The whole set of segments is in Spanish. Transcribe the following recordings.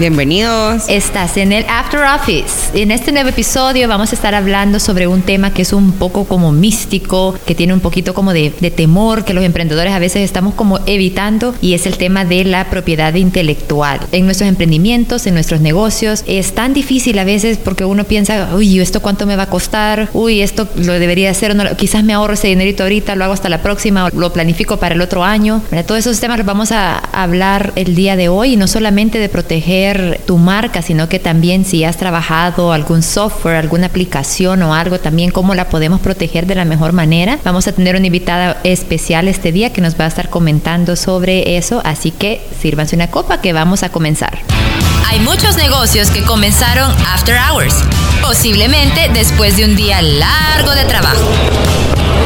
Bienvenidos. estás en el After Office. En este nuevo episodio vamos a estar hablando sobre un tema que es un poco como místico, que tiene un poquito como de, de temor, que los emprendedores a veces estamos como evitando, y es el tema de la propiedad intelectual. En nuestros emprendimientos, en nuestros negocios, es tan difícil a veces porque uno piensa, uy, ¿esto cuánto me va a costar? Uy, esto lo debería hacer, no, quizás me ahorro ese dinerito ahorita, lo hago hasta la próxima, o lo planifico para el otro año. ¿verdad? Todos esos temas los vamos a hablar el día de hoy, y no solamente de proteger tu marca, sino que también si has trabajado algún software, alguna aplicación o algo, también cómo la podemos proteger de la mejor manera. Vamos a tener una invitada especial este día que nos va a estar comentando sobre eso, así que sírvanse una copa que vamos a comenzar. Hay muchos negocios que comenzaron after hours, posiblemente después de un día largo de trabajo.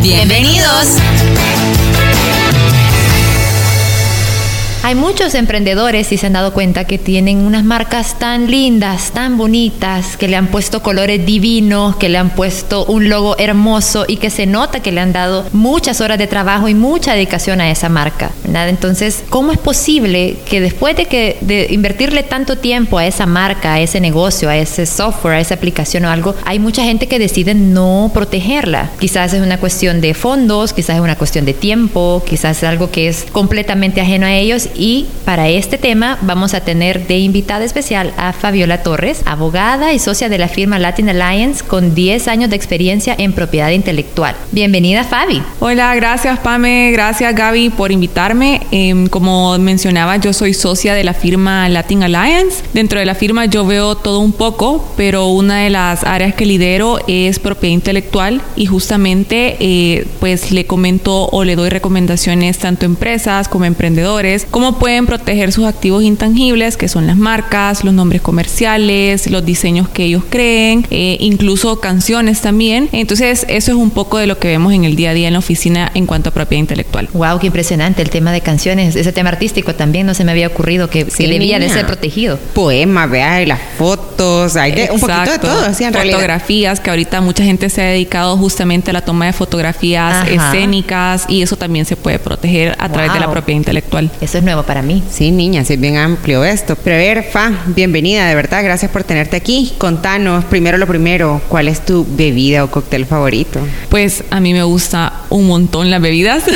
Bienvenidos. Hay muchos emprendedores, y se han dado cuenta, que tienen unas marcas tan lindas, tan bonitas, que le han puesto colores divinos, que le han puesto un logo hermoso y que se nota que le han dado muchas horas de trabajo y mucha dedicación a esa marca. ¿verdad? Entonces, ¿cómo es posible que después de, que, de invertirle tanto tiempo a esa marca, a ese negocio, a ese software, a esa aplicación o algo, hay mucha gente que decide no protegerla? Quizás es una cuestión de fondos, quizás es una cuestión de tiempo, quizás es algo que es completamente ajeno a ellos y para este tema vamos a tener de invitada especial a Fabiola Torres, abogada y socia de la firma Latin Alliance con 10 años de experiencia en propiedad intelectual. Bienvenida Fabi. Hola, gracias Pame, gracias Gaby por invitarme. Em, como mencionaba, yo soy socia de la firma Latin Alliance. Dentro de la firma yo veo todo un poco, pero una de las áreas que lidero es propiedad intelectual y justamente eh, pues le comento o le doy recomendaciones tanto a empresas como a emprendedores, cómo pueden proteger sus activos intangibles, que son las marcas, los nombres comerciales, los diseños que ellos creen, eh, incluso canciones también. Entonces, eso es un poco de lo que vemos en el día a día en la oficina en cuanto a propiedad intelectual. Wow, qué impresionante el tema de canciones, ese tema artístico también no se me había ocurrido que, que Sí, debía de ser protegido. Poemas, vea, y las fotos, hay de, un poquito de todo, sí, en realidad. Fotografías, que ahorita mucha gente se ha dedicado justamente a la toma de fotografías Ajá. escénicas y eso también se puede proteger a través de la Wow. propiedad intelectual. Eso es nuevo para mí. Sí, niña, sí, es bien amplio esto. Pero a ver, Fa, bienvenida, de verdad, gracias por tenerte aquí. Contanos, primero lo primero, ¿cuál es tu bebida o cóctel favorito? Pues a mí me gusta un montón las bebidas.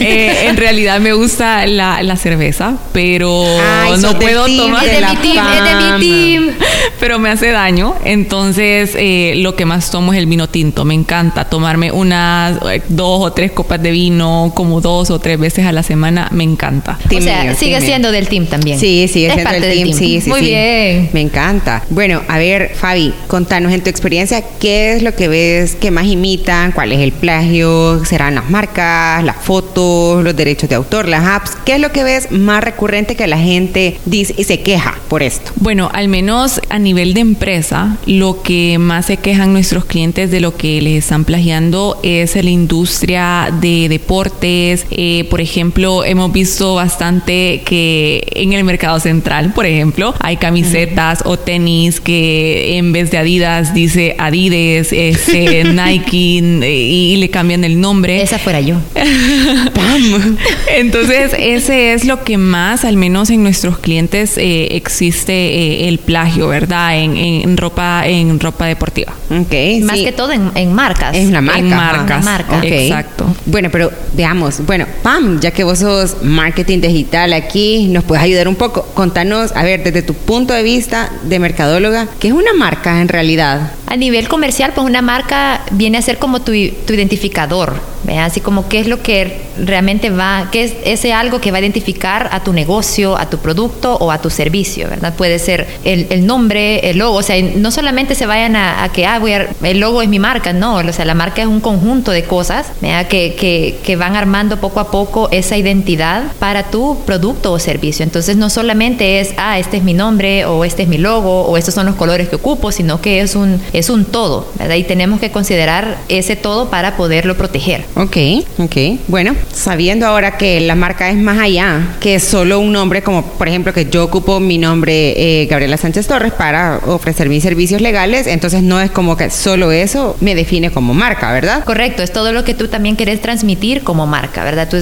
Eh, en realidad me gusta la, la cerveza, pero Ay, no puedo team tomar. Es de la mi team, es de mi team. Pero me hace daño. Entonces, eh, lo que más tomo es el vino tinto. Me encanta tomarme unas eh, dos o tres copas de vino, como dos o tres veces a la semana. Me encanta. Team o sea, mío, sigue mío. siendo del team también. Sí, sigue Es siendo parte el del team, sí, sí, Muy sí. bien. Me encanta. Bueno, a ver, Fabi, contanos en tu experiencia, ¿qué es lo que ves que más imitan? ¿Cuál es el plagio? ¿Serán las marcas, las fotos, los derechos de autor, las apps? ¿Qué es lo que ves más recurrente que la gente dice y se queja por esto? Bueno, al menos a nivel de empresa, lo que más se quejan nuestros clientes de lo que les están plagiando es la industria de deportes. Eh, por ejemplo, hemos visto bastante que en el mercado central, por ejemplo, hay camisetas o tenis que en vez de Adidas dice Adidas, este, Nike y, y le cambian el nombre. Esa fuera yo. Entonces, ese es lo que más, al menos en nuestros clientes, eh, existe eh, el plagio, ¿verdad? En, en ropa, en ropa deportiva. Ok, Más sí. que todo en, en marcas. Es una marca. En marcas. Marca. Exacto. Bueno, pero veamos. Bueno, Pam, ya que vos sos marketing digital aquí, nos puedes ayudar un poco. Contanos, a ver, desde tu punto de vista de mercadóloga, ¿qué es una marca en realidad? A nivel comercial, pues una marca viene a ser como tu, tu identificador, Así como qué es lo que realmente va, qué es ese algo que va a identificar a tu negocio, a tu producto o a tu servicio, ¿verdad? Puede ser el, nombre, el logo, o sea, no solamente se vayan a, que, ah, voy a, el logo es mi marca, no, o sea, la marca es un conjunto de cosas que, que, que van armando poco a poco esa identidad para tu producto o servicio. Entonces, no solamente es, ah, este es mi nombre o este es mi logo o estos son los colores que ocupo, sino que es un, es un todo, ¿verdad? Y tenemos que considerar ese todo para poderlo proteger. Ok, ok. Bueno, sabiendo ahora que la marca es más allá que solo un nombre, como por ejemplo que yo ocupo mi nombre eh, Gabriela Sánchez Torres para ofrecer mis servicios legales, entonces no es como que solo eso me define como marca, ¿verdad? Correcto, es todo lo que tú también querés transmitir como marca, ¿verdad? Tú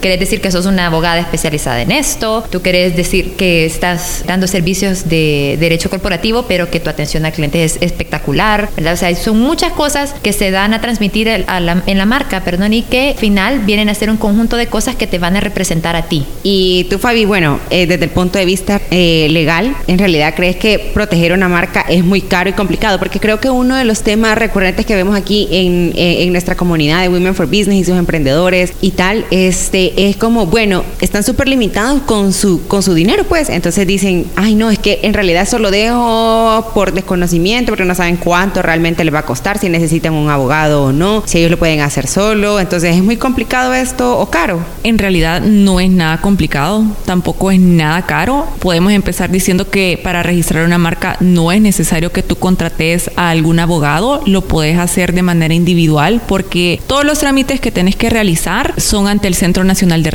querés decir que sos una abogada especializada en esto, tú querés decir que estás dando servicios de derecho corporativo, pero que tu atención al cliente es espectacular, ¿verdad? O sea, son muchas cosas que se dan a transmitir en la marca, perdón, y que al final vienen a ser un conjunto de cosas que te van a representar a ti. Y tú, Fabi, bueno, eh, desde el punto de vista eh, legal, ¿en realidad crees que proteger una marca es muy caro y complicado? Porque creo que uno de los temas recurrentes que vemos aquí en, eh, en nuestra comunidad de Women for Business y sus emprendedores y tal, este, es como, bueno, están súper limitados con su, con su dinero, pues. Entonces dicen, ay, no, es que en realidad eso lo dejo por desconocimiento, porque no saben cuánto realmente les va a costar, si necesitan un abogado o no, si ellos lo pueden hacer solo. Entonces, ¿es muy complicado esto o caro? En realidad no es nada complicado, tampoco es nada caro. Podemos empezar diciendo que para registrar una marca no es necesario que tú contrates a algún abogado, lo puedes hacer de manera individual porque todos los trámites que tienes que realizar son ante el Centro Nacional de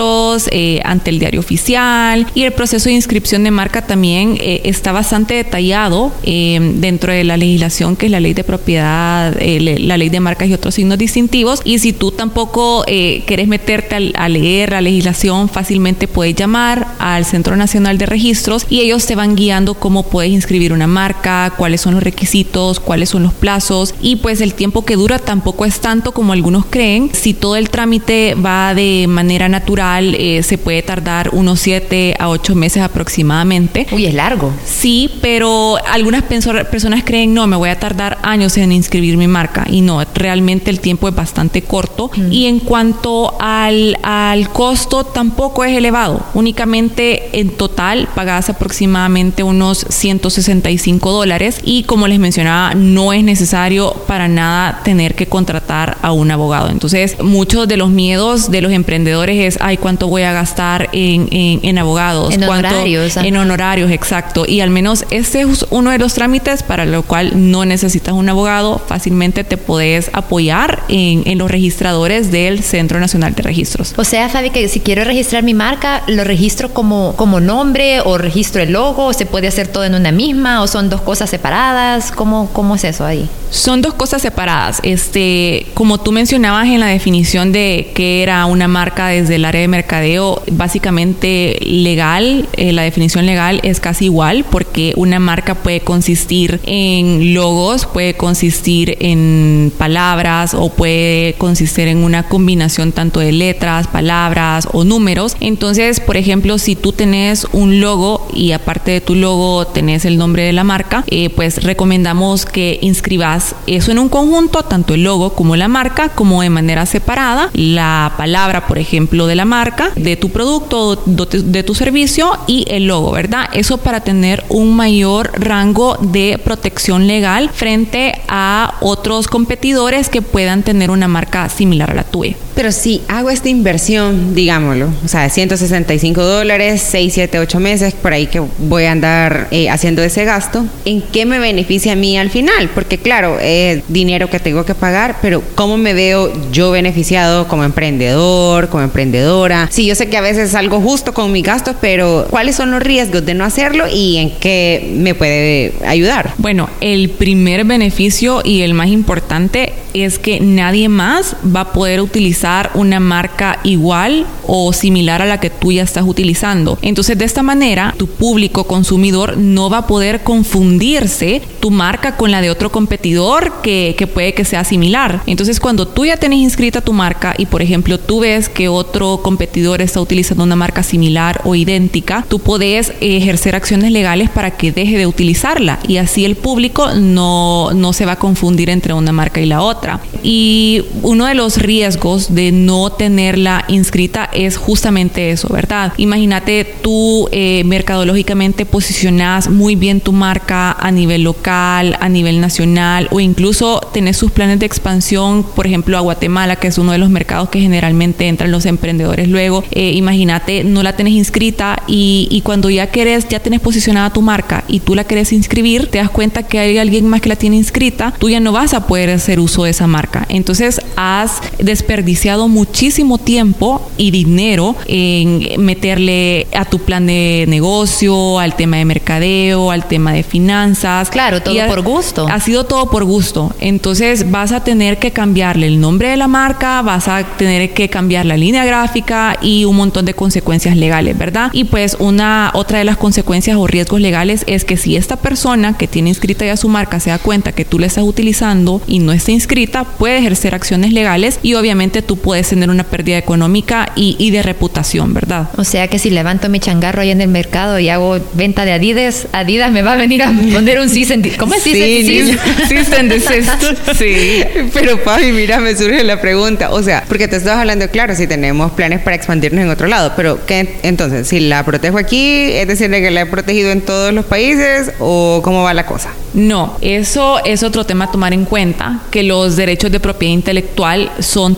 Registros, eh, ante el diario oficial. Y el proceso de inscripción de marca también eh, está bastante detallado eh, dentro de la legislación que es la ley de propiedad, la ley de marcas y otros signos distintivos. Y si tú tampoco eh, querés meterte a, leer la legislación, fácilmente puedes llamar al Centro Nacional de Registros y ellos te van guiando cómo puedes inscribir una marca, cuáles son los requisitos, cuáles son los plazos. Y pues el tiempo que dura tampoco es tanto como algunos creen. Si todo el trámite va de manera natural, eh, se puede tardar unos 7 a 8 meses aproximadamente. Uy, es largo. Sí, pero algunas personas creen, no, me voy a tardar años en inscribir mi marca y no, realmente el tiempo es bastante corto y en cuanto al, al costo tampoco es elevado. Únicamente en total pagas aproximadamente unos 165 dólares y como les mencionaba no es necesario para nada tener que contratar a un abogado. Entonces muchos de los miedos de los emprendedores es, ay, ¿cuánto voy a gastar en, en, abogados? En honorarios. En honorarios, exacto. Y al menos ese es uno de los trámites para lo cual no necesitas un abogado. Fácilmente te puedes apoyar en, en los registros del Centro Nacional de Registros. O sea, Fabi, que si quiero registrar mi marca, ¿lo registro como, como nombre o registro el logo? ¿O se puede hacer todo en una misma? ¿O son dos cosas separadas? ¿Cómo, cómo es eso ahí? Son dos cosas separadas. Este, como tú mencionabas en la definición de qué era una marca desde el área de mercadeo, básicamente legal, eh, la definición legal es casi igual porque una marca puede consistir en logos, puede consistir en palabras o puede consistir en una combinación tanto de letras, palabras o números. Entonces, por ejemplo, si tú tenés un logo y aparte de tu logo tenés el nombre de la marca, eh, pues recomendamos que inscribas eso en un conjunto, tanto el logo como la marca, como de manera separada, la palabra, por ejemplo, de la marca, de tu producto, de tu servicio y el logo, ¿verdad? Eso para tener un mayor rango de protección legal frente a otros competidores que puedan tener una marca similar a la tuya. Pero si hago esta inversión, digámoslo, o sea, 165 dólares, 6, 7, 8 meses, por ahí que voy a andar eh, haciendo ese gasto, ¿en qué me beneficia a mí al final? Porque claro, es dinero que tengo que pagar, pero ¿cómo me veo yo beneficiado como emprendedor, como emprendedora? Sí, yo sé que a veces salgo justo con mis gastos, pero ¿cuáles son los riesgos de no hacerlo y en qué me puede ayudar? Bueno, el primer beneficio y el más importante es que nadie más va a poder utilizar una marca igual o similar a la que tú ya estás utilizando. Entonces, de esta manera, tu público consumidor no va a poder confundirse tu marca con la de otro competidor que, que puede que sea similar. Entonces, cuando tú ya tenés inscrita tu marca y, por ejemplo, tú ves que otro competidor está utilizando una marca similar o idéntica, tú puedes ejercer acciones legales para que deje de utilizarla y así el público no, no se va a confundir entre una marca y la otra. Y uno de los riesgos de no tenerla inscrita es justamente eso, ¿verdad? Imagínate tú eh, mercadológicamente posicionas muy bien tu marca a nivel local, a nivel nacional o incluso tenés sus planes de expansión, por ejemplo, a Guatemala, que es uno de los mercados que generalmente entran los emprendedores luego. Eh, imagínate, no la tenés inscrita y, y cuando ya querés, ya tenés posicionada tu marca y tú la querés inscribir, te das cuenta que hay alguien más que la tiene inscrita, tú ya no vas a poder hacer uso de esa marca. Entonces has desperdiciado muchísimo tiempo y dinero en meterle a tu plan de negocio, al tema de mercadeo, al tema de finanzas. Claro, todo por gusto. Ha sido todo por gusto. Entonces vas a tener que cambiarle el nombre de la marca, vas a tener que cambiar la línea gráfica y un montón de consecuencias legales, ¿verdad? Y pues una otra de las consecuencias o riesgos legales es que si esta persona que tiene inscrita ya su marca se da cuenta que tú la estás utilizando y no está inscrita, puede ejercer acciones legales y obviamente tú puedes tener una pérdida económica y, y de reputación, ¿verdad? O sea que si levanto mi changarro ahí en el mercado y hago venta de Adidas, Adidas me va a venir a poner un cease and ¿Cómo es cease Sí, desist. Sí. Pero Fabi, mira, me surge la pregunta. O sea, porque te estabas hablando, claro, si tenemos planes para expandirnos en otro lado, pero ¿qué, entonces, si la protejo aquí, es decir, que la he protegido en todos los países o cómo va la cosa? No, eso es otro tema a tomar en cuenta, que los derechos de propiedad intelectual son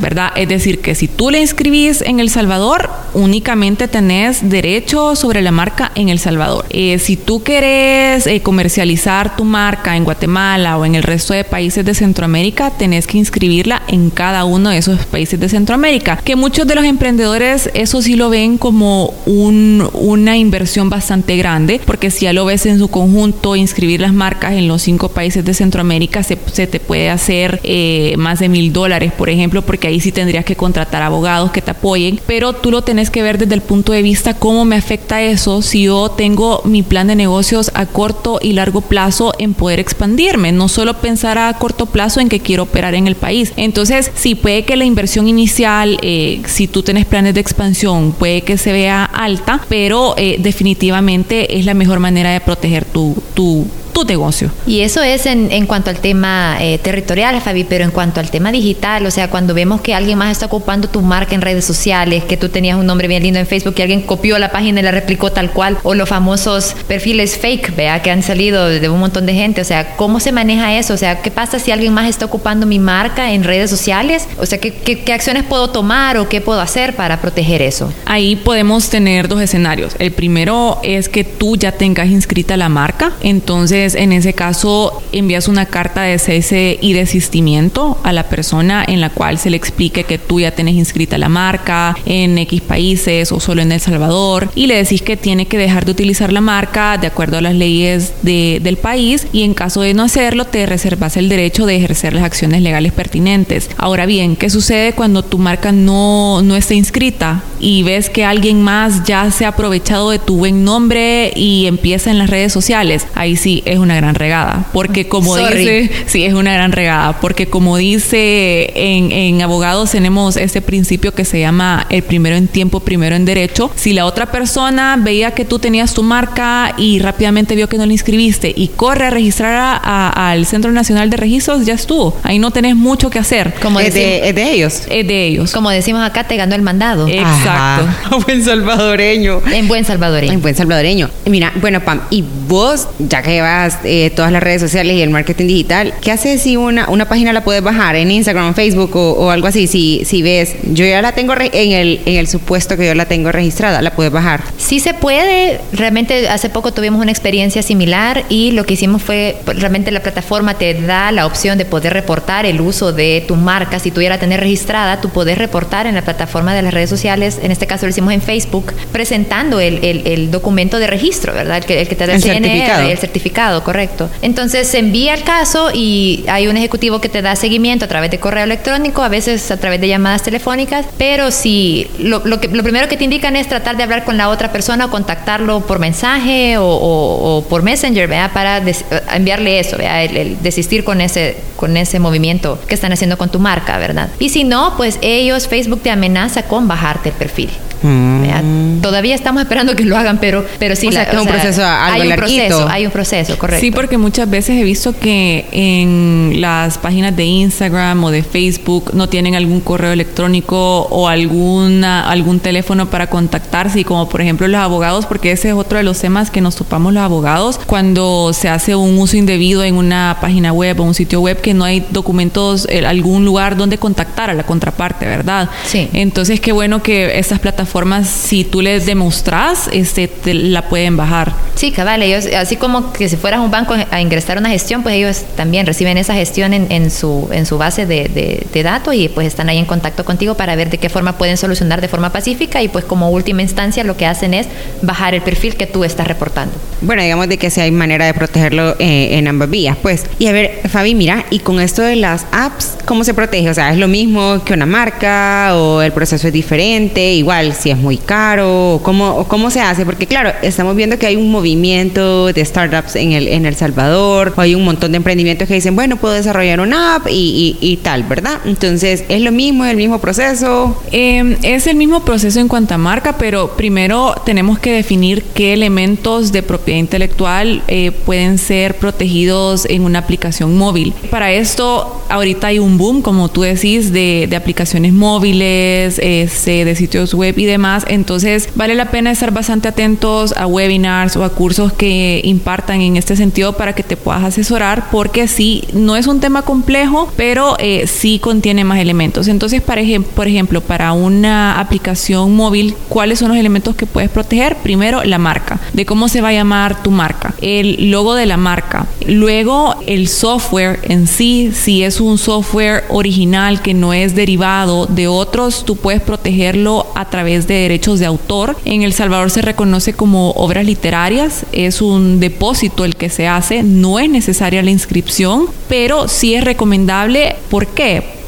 ¿verdad? Es decir, que si tú le inscribís en El Salvador, únicamente tenés derecho sobre la marca en El Salvador. Eh, si tú querés eh, comercializar tu marca en Guatemala o en el resto de países de Centroamérica, tenés que inscribirla en cada uno de esos países de Centroamérica. Que muchos de los emprendedores eso sí lo ven como un, una inversión bastante grande, porque si ya lo ves en su conjunto, inscribir las marcas en los cinco países de Centroamérica se, se te puede hacer eh, más de mil dólares, por ejemplo, porque ahí sí tendrías que contratar abogados que te apoyen, pero tú lo tenés que ver desde el punto de vista cómo me afecta eso si yo tengo mi plan de negocios a corto y largo plazo en poder expandirme, no solo pensar a corto plazo en que quiero operar en el país. Entonces, sí puede que la inversión inicial, eh, si tú tienes planes de expansión, puede que se vea alta, pero eh, definitivamente es la mejor manera de proteger tu, tu tu negocio. Y eso es en, en cuanto al tema eh, territorial, Fabi, pero en cuanto al tema digital, o sea, cuando vemos que alguien más está ocupando tu marca en redes sociales, que tú tenías un nombre bien lindo en Facebook y alguien copió la página y la replicó tal cual, o los famosos perfiles fake, vea, que han salido de un montón de gente, o sea, ¿cómo se maneja eso? O sea, ¿qué pasa si alguien más está ocupando mi marca en redes sociales? O sea, ¿qué, qué, qué acciones puedo tomar o qué puedo hacer para proteger eso? Ahí podemos tener dos escenarios. El primero es que tú ya tengas inscrita la marca, entonces en ese caso envías una carta de cese y desistimiento a la persona en la cual se le explique que tú ya tienes inscrita la marca en X países o solo en El Salvador y le decís que tiene que dejar de utilizar la marca de acuerdo a las leyes de, del país y en caso de no hacerlo te reservas el derecho de ejercer las acciones legales pertinentes. Ahora bien, ¿qué sucede cuando tu marca no, no está inscrita y ves que alguien más ya se ha aprovechado de tu buen nombre y empieza en las redes sociales? Ahí sí es una gran regada, porque como Sorry. dice, sí, es una gran regada, porque como dice en, en abogados tenemos ese principio que se llama el primero en tiempo, primero en derecho. Si la otra persona veía que tú tenías tu marca y rápidamente vio que no la inscribiste y corre a registrar a- a- al Centro Nacional de Registros, ya estuvo. Ahí no tenés mucho que hacer. Como, es, de, es de ellos. Es de ellos. como decimos acá, te ganó el mandado. Exacto. Ajá. Buen salvadoreño. En buen salvadoreño. En buen salvadoreño. Mira, bueno, Pam, y vos, ya que llevas eh, todas las redes sociales y el marketing digital, ¿qué haces si una, una página la puedes bajar en Instagram, Facebook o, o algo así? Si, si ves, yo ya la tengo re- en el, en el supuesto que yo la tengo registrada, la puedes bajar. Sí se puede, realmente hace poco tuvimos una experiencia similar y lo que hicimos fue, pues, realmente la plataforma te da la opción de poder reportar el uso de tu marca, si tú ya la tenés registrada, tú podés reportar en la plataforma de las redes sociales, en este caso lo hicimos en Facebook, presentando el, el- el documento de registro, ¿verdad? El que, el que te da el, El CNR, certificado. el certificado. Correcto. Entonces se envía el caso y hay un ejecutivo que te da seguimiento a través de correo electrónico, a veces a través de llamadas telefónicas, pero si lo, primero que te indican es tratar de hablar con la otra persona o contactarlo por mensaje o, por Messenger, ¿vea? Para enviarle eso, ¿vea? El, desistir con ese, con ese movimiento que están haciendo con tu marca, ¿verdad? Y si no, pues ellos, Facebook te amenaza con bajarte el perfil. Mm. Todavía estamos esperando que lo hagan, pero, pero sí, o sea, un proceso hay un proceso, hay un proceso, correcto. Sí, porque muchas veces he visto que en las páginas de Instagram o de Facebook no tienen algún correo electrónico o alguna algún teléfono para contactarse, y como por ejemplo los abogados, porque ese es otro de los temas que nos topamos los abogados cuando se hace un uso indebido en una página web o un sitio web que no hay documentos, eh, algún lugar donde contactar a la contraparte, ¿verdad? Sí. Entonces, qué bueno que estas plataformas formas, si tú les demostras, este, te la pueden bajar. Sí, cabal, ellos, así como que si fueras un banco a ingresar una gestión, pues ellos también reciben esa gestión en, en su, en su base de, de, datos y pues están ahí en contacto contigo para ver de qué forma pueden solucionar de forma pacífica y pues como última instancia lo que hacen es bajar el perfil que tú estás reportando. Bueno, digamos de que si hay manera de protegerlo eh, en ambas vías, pues. Y a ver, Fabi, mira, y con esto de las apps, ¿cómo se protege? O sea, ¿es lo mismo que una marca o el proceso es diferente? Igual, si es muy caro, cómo, cómo se hace, porque claro, estamos viendo que hay un movimiento de startups en El, en el Salvador, o hay un montón de emprendimientos que dicen, bueno, puedo desarrollar una app y, y, tal, ¿verdad? Entonces, ¿es lo mismo, el mismo proceso? Em, es el mismo proceso en cuanto a marca, pero primero tenemos que definir qué elementos de propiedad intelectual eh, pueden ser protegidos en una aplicación móvil. Para esto, ahorita hay un boom, como tú decís, de, de aplicaciones móviles, este, de sitios web y demás. Entonces, vale la pena estar bastante atentos a webinars o a cursos que impartan en este sentido para que te puedas asesorar, porque sí, no es un tema complejo, pero eh, sí contiene más elementos. Entonces, para por ejemplo, para una aplicación móvil, ¿cuáles son los elementos que puedes proteger? Primero, la marca, de cómo se va a llamar tu marca, el logo de la marca, luego el software en sí, si es un software original que no es derivado de otros, tú puedes protegerlo a través de derechos de autor. En El Salvador se reconoce como obras literarias, es un depósito el que se hace, no es necesaria la inscripción, pero sí es recomendable. ¿Por qué?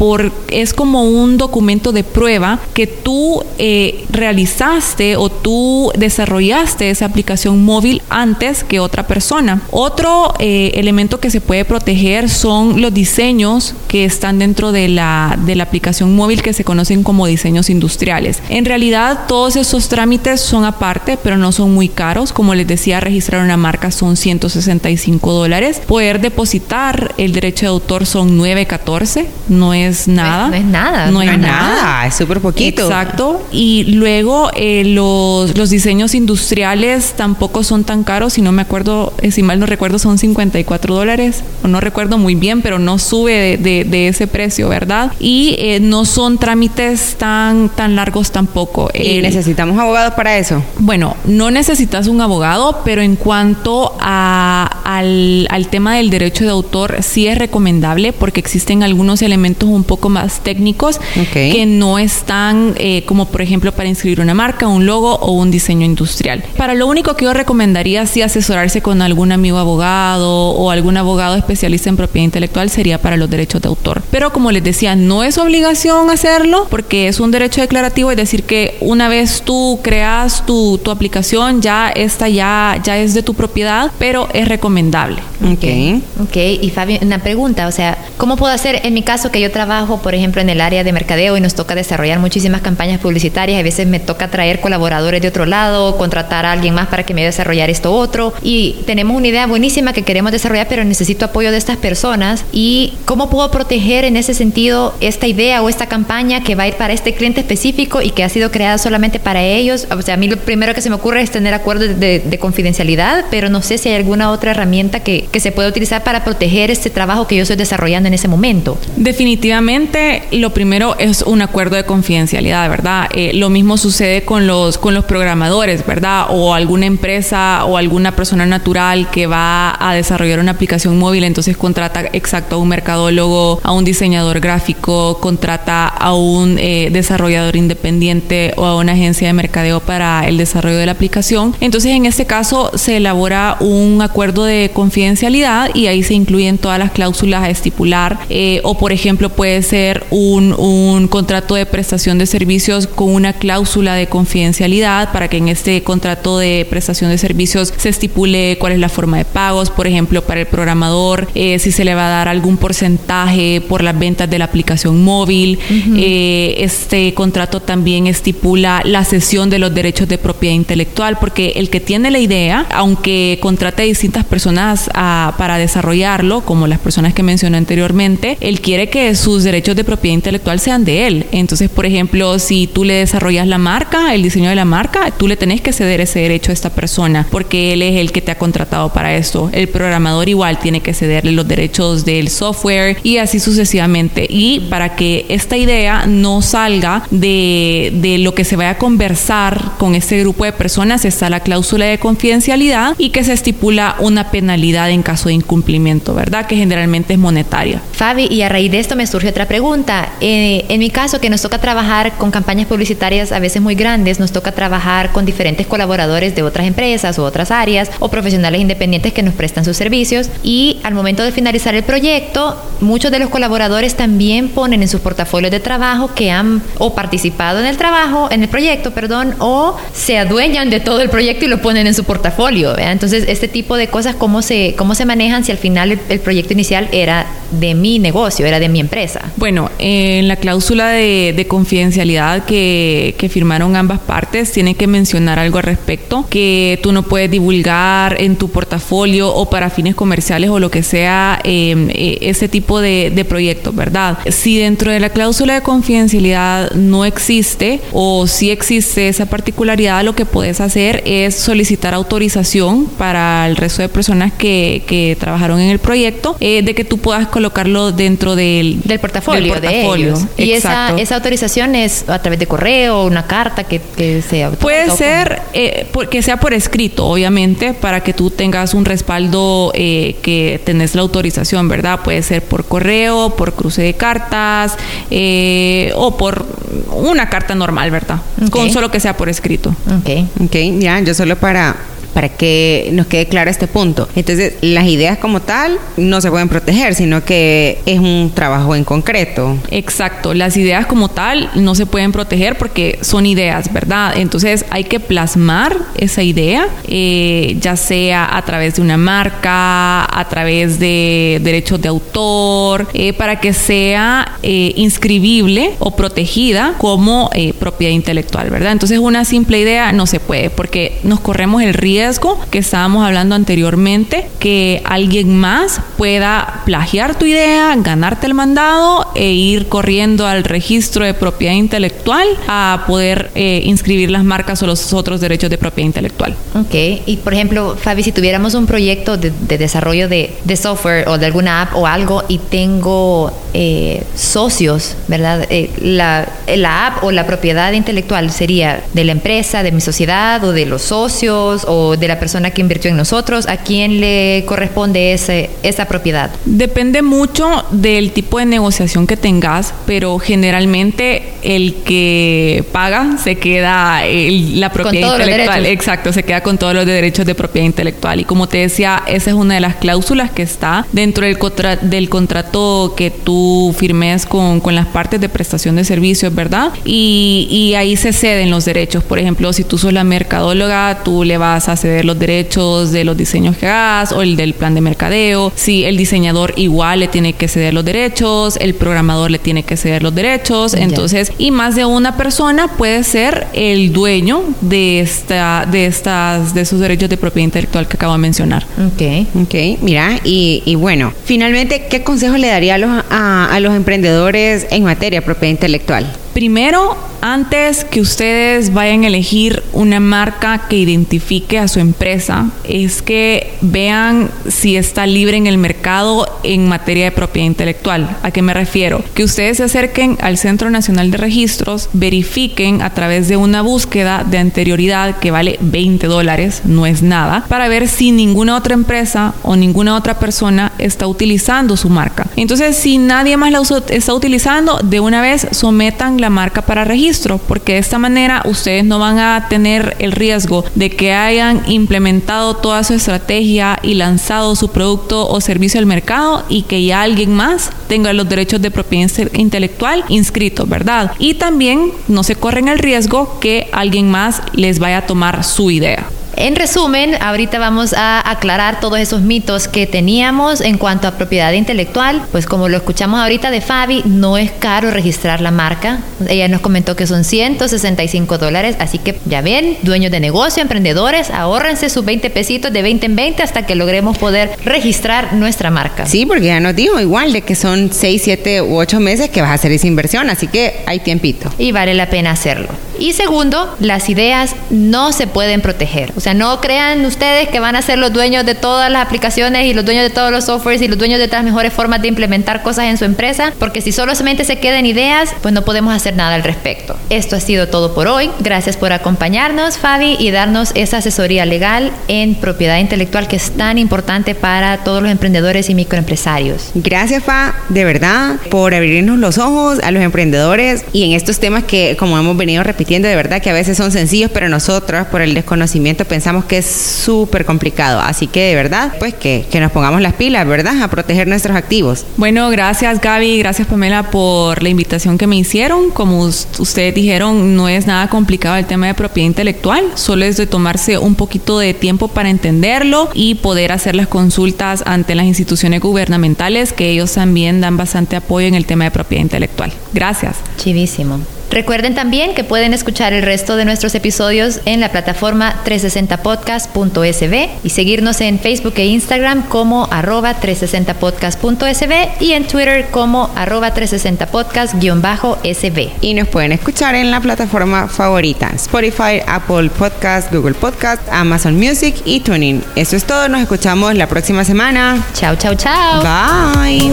es como un documento de prueba que tú eh, realizaste o tú desarrollaste esa aplicación móvil antes que otra persona. Otro eh, elemento que se puede proteger son los diseños que están dentro de la, de la aplicación móvil que se conocen como diseños industriales. En realidad todos esos trámites son aparte, pero no son muy caros. Como les decía, registrar una marca son 165 dólares. Poder depositar el derecho de autor son 914. No es nada. No es, nada. No, es nada. es súper poquito. Exacto. Y luego eh, los, los, diseños industriales tampoco son tan caros, si no me acuerdo, eh, si mal no recuerdo, son 54 dólares. No recuerdo muy bien, pero no sube de, de, ese precio, ¿verdad? Y eh, no son trámites tan, tan largos tampoco. ¿Y necesitamos abogados para eso? Bueno, no necesitas un abogado, pero en cuanto a, al, al tema del derecho de autor, sí es recomendable porque existen algunos elementos un poco más técnicos que no están eh, como por ejemplo para inscribir una marca, un logo o un diseño industrial. Para lo único que yo recomendaría si asesorarse con algún amigo abogado o algún abogado especialista en propiedad intelectual sería para los derechos de autor. Pero como les decía, no es obligación hacerlo porque es un derecho declarativo, es decir que una vez tú creas tu, tu aplicación ya esta ya, ya es de tu propiedad, pero es recomendable. Ok. Ok, y Fabi, una pregunta, o sea, ¿cómo puedo hacer en mi caso que yo trabajo por ejemplo, en el área de mercadeo y nos toca desarrollar muchísimas campañas publicitarias. A veces me toca traer colaboradores de otro lado, contratar a alguien más para que me ayude a desarrollar esto otro. Y tenemos una idea buenísima que queremos desarrollar, pero necesito apoyo de estas personas. ¿Y cómo puedo proteger en ese sentido esta idea o esta campaña que va a ir para este cliente específico y que ha sido creada solamente para ellos? O sea, a mí lo primero que se me ocurre es tener acuerdos de, confidencialidad, pero no sé si hay alguna otra herramienta que, que se puede utilizar para proteger este trabajo que yo estoy desarrollando en ese momento. Definitivamente lo primero es un acuerdo de confidencialidad, ¿verdad? Eh, lo mismo sucede con los, con los programadores, ¿verdad? O alguna empresa o alguna persona natural que va a desarrollar una aplicación móvil, entonces contrata exacto a un mercadólogo, a un diseñador gráfico, contrata a un eh, desarrollador independiente o a una agencia de mercadeo para el desarrollo de la aplicación. Entonces, en este caso, se elabora un acuerdo de, de confidencialidad y ahí se incluyen todas las cláusulas a estipular eh, o por ejemplo puede ser un, un contrato de prestación de servicios con una cláusula de confidencialidad para que en este contrato de prestación de servicios se estipule cuál es la forma de pagos, por ejemplo, para el programador, eh, si se le va a dar algún porcentaje por las ventas de la aplicación móvil. Eh, este contrato también estipula la cesión de los derechos de propiedad intelectual, porque el que tiene la idea, aunque contrate distintas personas para desarrollarlo, como las personas que mencioné anteriormente, él quiere que sus derechos de propiedad intelectual sean de él. Entonces, por ejemplo, si tú le desarrollas la marca, el diseño de la marca, tú le tenés que ceder ese derecho a esta persona, porque él es el que te ha contratado para esto. El programador igual tiene que cederle los derechos del software y así sucesivamente. Y para que esta idea no salga de, de lo que se vaya a conversar con este grupo de personas, está la cláusula de confidencialidad y que se estipula una penalidad en caso de incumplimiento, ¿verdad? Que generalmente es monetaria. Fabi, y a raíz de esto me surge otra pregunta. Eh, en mi caso, que nos toca trabajar con campañas publicitarias a veces muy grandes, nos toca trabajar con diferentes colaboradores de otras empresas u otras áreas o profesionales independientes que nos prestan sus servicios y al momento de finalizar el proyecto, muchos de los colaboradores también ponen en sus portafolios de trabajo que han o participado en el trabajo, en el proyecto, perdón, o se adueñan de todo el proyecto y lo ponen en su portafolio. Entonces, este tipo de cosas, ¿cómo se, cómo se manejan si al final el, proyecto inicial era de mi negocio, era de mi empresa? Bueno, en la cláusula de, de confidencialidad que, firmaron ambas partes, tiene que mencionar algo al respecto, que tú no puedes divulgar en tu portafolio o para fines comerciales o lo que sea em, e, ese tipo de, de proyectos, ¿verdad? Si dentro de la cláusula de confidencialidad no existe o si existe esa particularidad, lo que puedes hacer es solicitar autorización para el resto de personas que, que trabajaron en el proyecto eh, de que tú puedas colocarlo dentro del, del portafolio, de ellos. Y esa, esa, autorización es a través de correo, una carta que, que sea Puede ser eh, que sea por escrito, obviamente, para que tú tengas un respaldo eh, que tenés la autorización, ¿verdad? Puede ser por correo, por cruce de cartas eh, o por una carta normal, ¿verdad? Con solo que sea por escrito. Ok. Ok, ya, yo solo para para que nos quede claro este punto. Entonces, las ideas como tal no se pueden proteger, sino que es un trabajo en concreto. Exacto, las ideas como tal no se pueden proteger porque son ideas, ¿verdad? Entonces hay que plasmar esa idea, eh, ya sea a través de una marca, a través de derechos de autor, eh, para que sea eh, inscribible o protegida como propiedad intelectual, ¿verdad? Entonces una simple idea no se puede porque nos corremos el riesgo que estábamos hablando anteriormente, que alguien más pueda plagiar tu idea, ganarte el mandado e ir corriendo al registro de propiedad intelectual a poder eh, inscribir las marcas o los otros derechos de propiedad intelectual. Ok, y por ejemplo, Fabi, si tuviéramos un proyecto de, desarrollo de, software o de alguna app o algo y tengo eh, socios, ¿verdad? Eh, la, la app o la propiedad intelectual sería de la empresa, de mi sociedad o de los socios o de la persona que invirtió en nosotros? ¿A quién le corresponde ese, esa propiedad? Depende mucho del tipo de negociación que tengas, pero generalmente el que paga se queda la propiedad intelectual. Exacto, se queda con todos los derechos de propiedad intelectual. Y como te decía, esa es una de las cláusulas que está dentro del, del contrato que tú firmes con, con, las partes de prestación de servicios, ¿verdad? Y, y ahí se ceden los derechos. Por ejemplo, si tú sos la mercadóloga, tú le vas a ceder los derechos de los diseños que hagas o el del plan de mercadeo. Si el diseñador igual le tiene que ceder los derechos, el programador le tiene que ceder los derechos. Entonces, y más de una persona puede ser el dueño de esta, de estas, de esos derechos de propiedad intelectual que acabo de mencionar. Ok. Ok, mira, y, y bueno, finalmente, ¿qué consejo le daría a los, a, a los emprendedores en materia de propiedad intelectual? Primero, antes que ustedes vayan a elegir una marca que identifique a su empresa, es que vean si está libre en el mercado en materia de propiedad intelectual. ¿A qué me refiero? Que ustedes se acerquen al Centro Nacional de Registros, verifiquen a través de una búsqueda de anterioridad que vale 20 dólares, no es nada, para ver si ninguna otra empresa o ninguna otra persona está utilizando su marca. Entonces, si nadie más la está utilizando, de una vez sometan la marca para registro porque de esta manera ustedes no van a tener el riesgo de que hayan implementado toda su estrategia y lanzado su producto o servicio al mercado y que ya alguien más tenga los derechos de propiedad intelectual inscritos, ¿verdad? Y también no se corren el riesgo que alguien más les vaya a tomar su idea. En resumen, ahorita vamos a aclarar todos esos mitos que teníamos en cuanto a propiedad intelectual. Pues como lo escuchamos ahorita de Fabi, no es caro registrar la marca. Ella nos comentó que son 165 dólares, así que ya ven, dueños de negocio, emprendedores, ahórrense sus 20 pesitos de 20 en 20 hasta que logremos poder registrar nuestra marca. Sí, porque ya nos digo igual de que son 6, 7 u 8 meses que vas a hacer esa inversión, así que hay tiempito. Y vale la pena hacerlo. Y segundo, las ideas no se pueden proteger. O sea, no crean ustedes que van a ser los dueños de todas las aplicaciones y los dueños de todos los softwares y los dueños de todas las mejores formas de implementar cosas en su empresa, porque si solamente se quedan ideas, pues no podemos hacer nada al respecto. Esto ha sido todo por hoy. Gracias por acompañarnos, Fabi, y darnos esa asesoría legal en propiedad intelectual que es tan importante para todos los emprendedores y microempresarios. Gracias, Fa, de verdad, por abrirnos los ojos a los emprendedores y en estos temas que, como hemos venido repitiendo, de verdad que a veces son sencillos, pero nosotros por el desconocimiento pensamos que es súper complicado. Así que de verdad, pues que, que, nos pongamos las pilas, ¿verdad? A proteger nuestros activos. Bueno, gracias Gaby, gracias Pamela por la invitación que me hicieron. Como ustedes dijeron, no es nada complicado el tema de propiedad intelectual, solo es de tomarse un poquito de tiempo para entenderlo y poder hacer las consultas ante las instituciones gubernamentales, que ellos también dan bastante apoyo en el tema de propiedad intelectual. Gracias. Chivísimo. Recuerden también que pueden escuchar el resto de nuestros episodios en la plataforma 360podcast.sb y seguirnos en Facebook e Instagram como arroba 360podcast.sb y en Twitter como arroba 360podcast-sb. Y nos pueden escuchar en la plataforma favorita, Spotify, Apple Podcast, Google Podcast, Amazon Music y Tuning. Eso es todo, nos escuchamos la próxima semana. Chao, chao, chao. Bye.